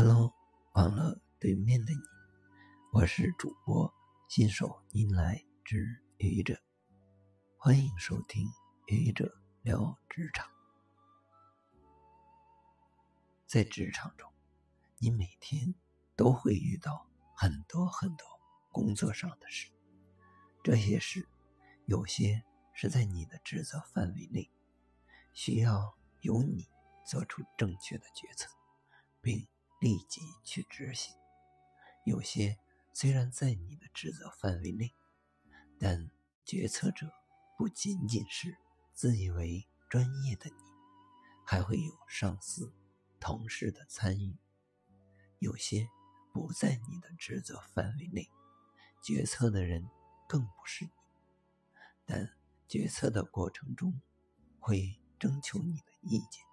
Hello，网络对面的你，我是主播新手迎来之愚者，欢迎收听愚者聊职场。在职场中，你每天都会遇到很多很多工作上的事，这些事有些是在你的职责范围内，需要由你做出正确的决策，并。立即去执行。有些虽然在你的职责范围内，但决策者不仅仅是自以为专业的你，还会有上司、同事的参与。有些不在你的职责范围内，决策的人更不是你，但决策的过程中会征求你的意见。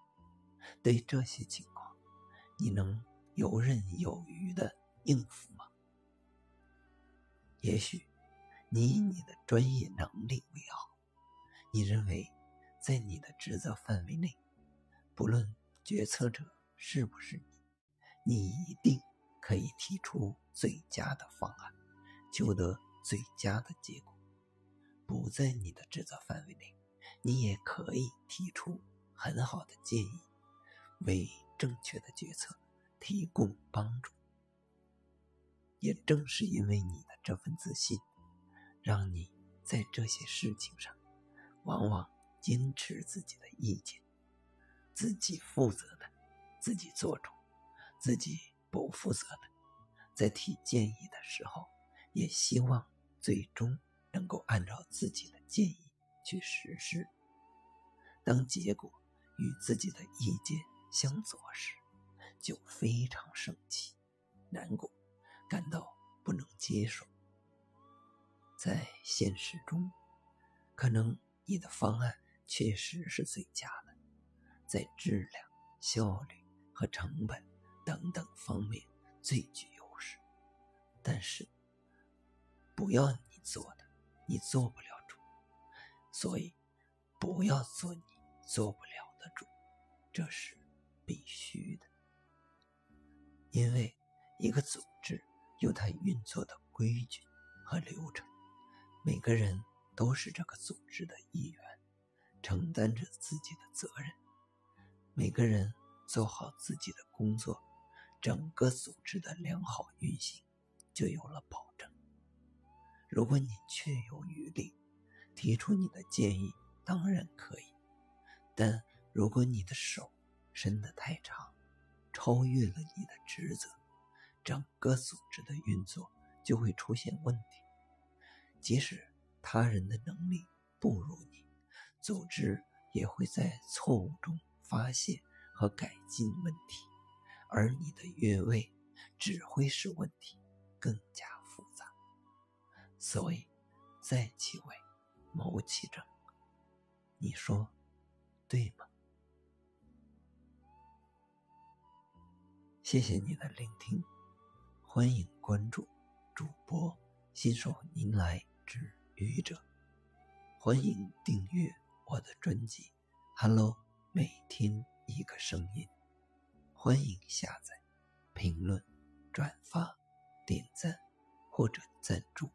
对这些情况，你能？游刃有余的应付吗？也许你以你的专业能力为傲，你认为在你的职责范围内，不论决策者是不是你，你一定可以提出最佳的方案，求得最佳的结果。不在你的职责范围内，你也可以提出很好的建议，为正确的决策。提供帮助，也正是因为你的这份自信，让你在这些事情上，往往坚持自己的意见，自己负责的，自己做主；自己不负责的，在提建议的时候，也希望最终能够按照自己的建议去实施。当结果与自己的意见相左时，就非常生气、难过，感到不能接受。在现实中，可能你的方案确实是最佳的，在质量、效率和成本等等方面最具优势。但是，不要你做的，你做不了主；所以，不要做你做不了的主，这是必须的。因为一个组织有它运作的规矩和流程，每个人都是这个组织的一员，承担着自己的责任。每个人做好自己的工作，整个组织的良好运行就有了保证。如果你确有余力，提出你的建议当然可以，但如果你的手伸得太长，超越了你的职责，整个组织的运作就会出现问题。即使他人的能力不如你，组织也会在错误中发现和改进问题，而你的越位只会使问题更加复杂。所以，在其位，谋其政。你说对吗？谢谢你的聆听，欢迎关注主播新手您来之愚者，欢迎订阅我的专辑《Hello》，每天一个声音，欢迎下载、评论、转发、点赞或者赞助。